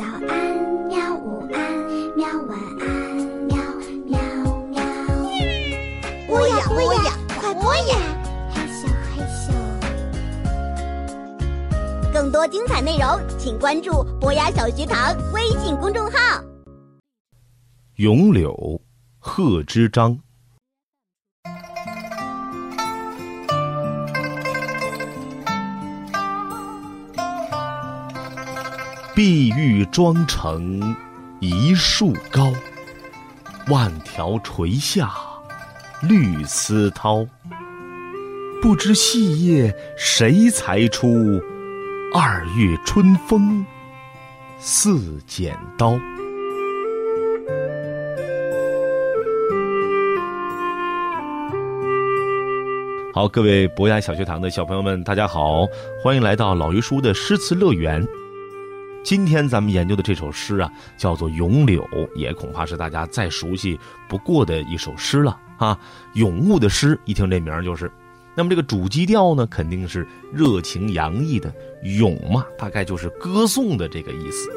早安，喵！午安，喵！晚安，喵喵喵。播呀播呀，快播呀！嘿咻嘿咻。更多精彩内容，请关注博雅小学堂微信公众号。咏柳，贺知章。碧玉妆成一树高，万条垂下绿丝绦。不知细叶谁裁出？二月春风似剪刀。好，各位博雅小学堂的小朋友们，大家好，欢迎来到老于叔的诗词乐园。今天咱们研究的这首诗啊，叫做《咏柳》，也恐怕是大家再熟悉不过的一首诗了啊。咏物的诗，一听这名儿就是。那么这个主基调呢，肯定是热情洋溢的咏嘛，大概就是歌颂的这个意思。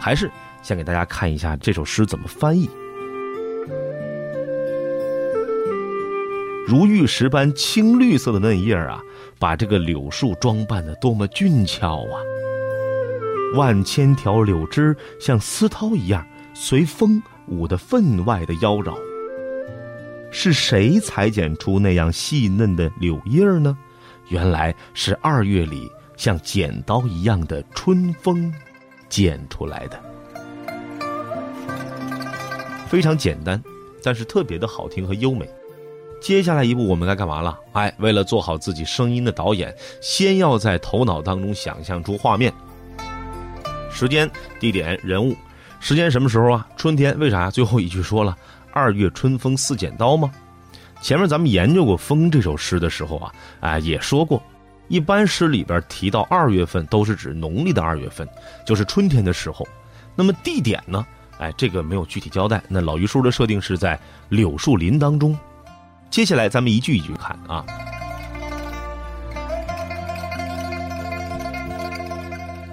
还是先给大家看一下这首诗怎么翻译。如玉石般青绿色的嫩叶啊，把这个柳树装扮的多么俊俏啊！万千条柳枝像丝绦一样随风舞得分外的妖娆。是谁裁剪出那样细嫩的柳叶儿呢？原来是二月里像剪刀一样的春风剪出来的。非常简单，但是特别的好听和优美。接下来一步我们该干嘛了？哎，为了做好自己声音的导演，先要在头脑当中想象出画面。时间、地点、人物，时间什么时候啊？春天，为啥？最后一句说了“二月春风似剪刀”吗？前面咱们研究过《风》这首诗的时候啊，哎，也说过，一般诗里边提到二月份都是指农历的二月份，就是春天的时候。那么地点呢？哎，这个没有具体交代。那老于叔的设定是在柳树林当中。接下来咱们一句一句看啊。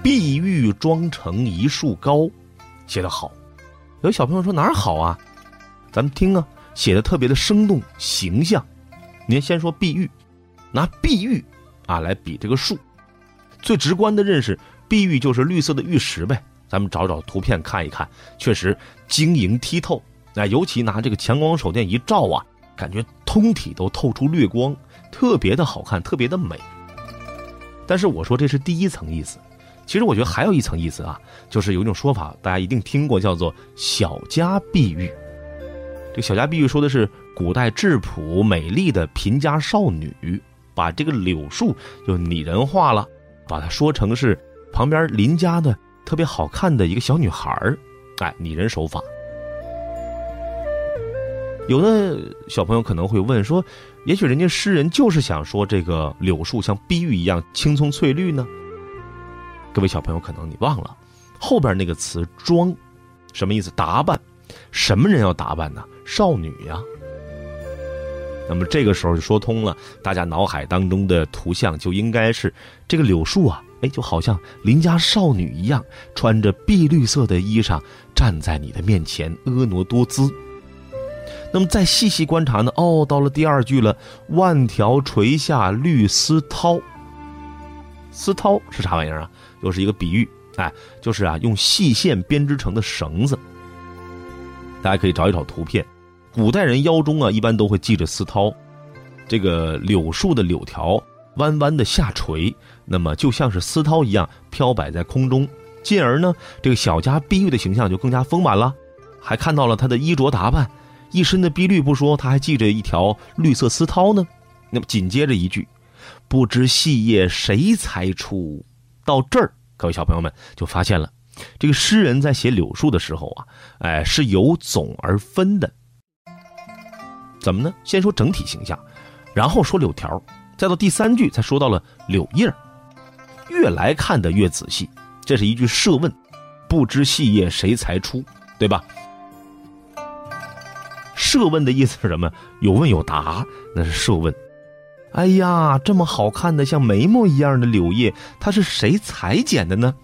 碧玉妆成一树高，写得好。有小朋友说哪儿好啊？咱们听啊，写的特别的生动形象。您先说碧玉，拿碧玉啊来比这个树，最直观的认识，碧玉就是绿色的玉石呗。咱们找找图片看一看，确实晶莹剔透。那尤其拿这个强光手电一照啊，感觉通体都透出绿光，特别的好看，特别的美。但是我说这是第一层意思。其实我觉得还有一层意思啊，就是有一种说法，大家一定听过，叫做“小家碧玉”。这个“小家碧玉”说的是古代质朴美丽的贫家少女，把这个柳树就拟人化了，把它说成是旁边邻家的特别好看的一个小女孩儿，哎，拟人手法。有的小朋友可能会问说，也许人家诗人就是想说这个柳树像碧玉一样青葱翠绿呢？各位小朋友，可能你忘了后边那个词“装”，什么意思？打扮，什么人要打扮呢？少女呀。那么这个时候就说通了，大家脑海当中的图像就应该是这个柳树啊，哎，就好像邻家少女一样，穿着碧绿色的衣裳站在你的面前，婀娜多姿。那么再细细观察呢？哦，到了第二句了，“万条垂下绿丝绦”，丝绦是啥玩意儿啊？又是一个比喻，哎，就是啊，用细线编织成的绳子。大家可以找一找图片，古代人腰中啊，一般都会系着丝绦。这个柳树的柳条弯弯的下垂，那么就像是丝绦一样飘摆在空中，进而呢，这个小家碧玉的形象就更加丰满了。还看到了她的衣着打扮，一身的碧绿不说，她还系着一条绿色丝绦呢。那么紧接着一句，不知细叶谁裁出？到这儿，各位小朋友们就发现了，这个诗人在写柳树的时候啊，哎，是由总而分的。怎么呢？先说整体形象，然后说柳条，再到第三句才说到了柳叶越来看的越仔细，这是一句设问，不知细叶谁裁出，对吧？设问的意思是什么？有问有答，那是设问。哎呀，这么好看的像眉毛一样的柳叶，它是谁裁剪的呢？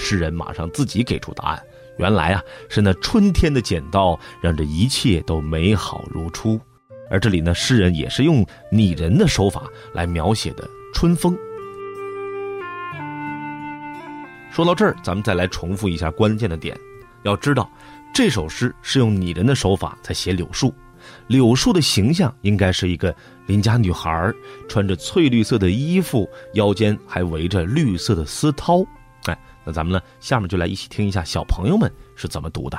诗人马上自己给出答案。原来啊，是那春天的剪刀让这一切都美好如初。而这里呢，诗人也是用拟人的手法来描写的春风。说到这儿，咱们再来重复一下关键的点。要知道，这首诗是用拟人的手法在写柳树，柳树的形象应该是一个邻家女孩，穿着翠绿色的衣服，腰间还围着绿色的丝绦。哎，那咱们呢，下面就来一起听一下小朋友们是怎么读的。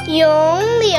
《咏柳》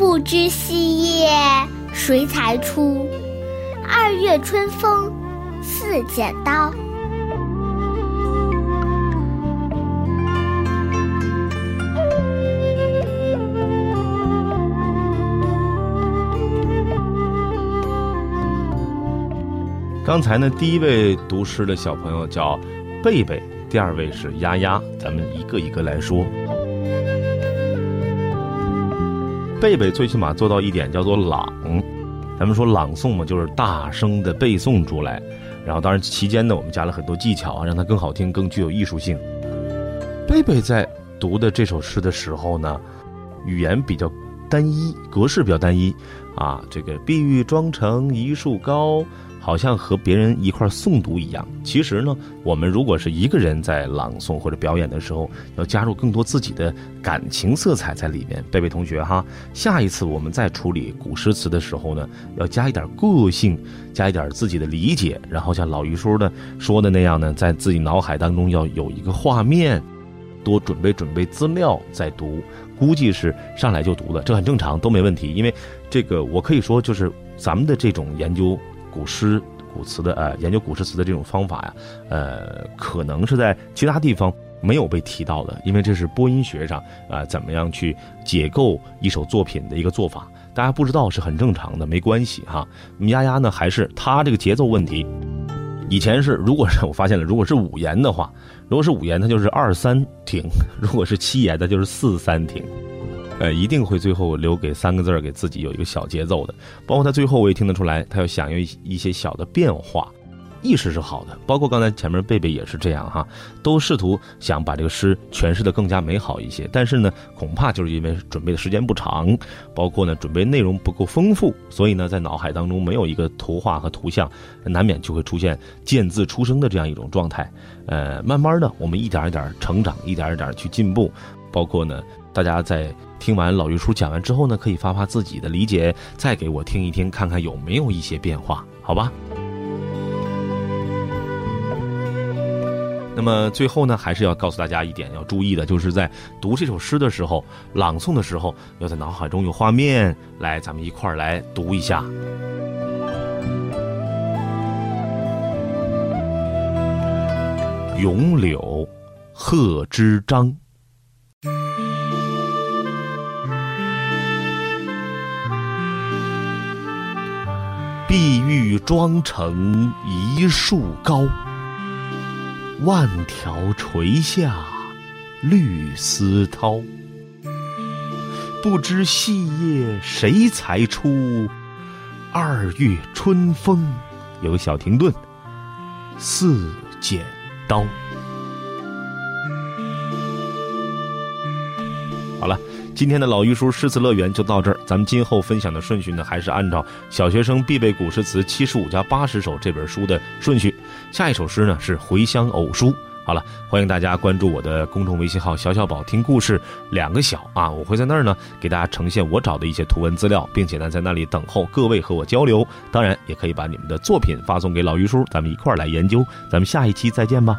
不知细叶谁裁出？二月春风似剪刀。刚才呢，第一位读诗的小朋友叫贝贝，第二位是丫丫，咱们一个一个来说。贝贝最起码做到一点叫做朗，咱们说朗诵嘛，就是大声的背诵出来，然后当然期间呢，我们加了很多技巧啊，让它更好听，更具有艺术性。贝贝在读的这首诗的时候呢，语言比较单一，格式比较单一啊，这个碧玉妆成一树高。好像和别人一块诵读一样。其实呢，我们如果是一个人在朗诵或者表演的时候，要加入更多自己的感情色彩在里面。贝贝同学哈，下一次我们再处理古诗词的时候呢，要加一点个性，加一点自己的理解，然后像老于叔的说的那样呢，在自己脑海当中要有一个画面，多准备准备资料再读。估计是上来就读的，这很正常，都没问题。因为这个我可以说，就是咱们的这种研究。古诗、古词的呃，研究古诗词的这种方法呀，呃，可能是在其他地方没有被提到的，因为这是播音学上啊，怎么样去解构一首作品的一个做法，大家不知道是很正常的，没关系哈。丫丫呢，还是他这个节奏问题，以前是，如果是我发现了，如果是五言的话，如果是五言，它就是二三停；如果是七言，它就是四三停。呃，一定会最后留给三个字儿，给自己有一个小节奏的。包括他最后，我也听得出来，他要想用一些小的变化，意识是好的。包括刚才前面贝贝也是这样哈，都试图想把这个诗诠释的更加美好一些。但是呢，恐怕就是因为准备的时间不长，包括呢准备内容不够丰富，所以呢在脑海当中没有一个图画和图像，难免就会出现见字出声的这样一种状态。呃，慢慢的，我们一点一点成长，一点一点去进步。包括呢，大家在。听完老于叔讲完之后呢，可以发发自己的理解，再给我听一听，看看有没有一些变化，好吧？那么最后呢，还是要告诉大家一点要注意的，就是在读这首诗的时候，朗诵的时候，要在脑海中有画面，来，咱们一块儿来读一下。《咏柳》，贺知章。碧玉妆成一树高，万条垂下绿丝绦。不知细叶谁裁出？二月春风有小停顿，似剪刀。好了。今天的老于叔诗词乐园就到这儿，咱们今后分享的顺序呢，还是按照小学生必备古诗词七十五加八十首这本书的顺序。下一首诗呢是《回乡偶书》。好了，欢迎大家关注我的公众微信号“小小宝听故事”，两个小啊，我会在那儿呢给大家呈现我找的一些图文资料，并且呢在那里等候各位和我交流。当然，也可以把你们的作品发送给老于叔，咱们一块儿来研究。咱们下一期再见吧。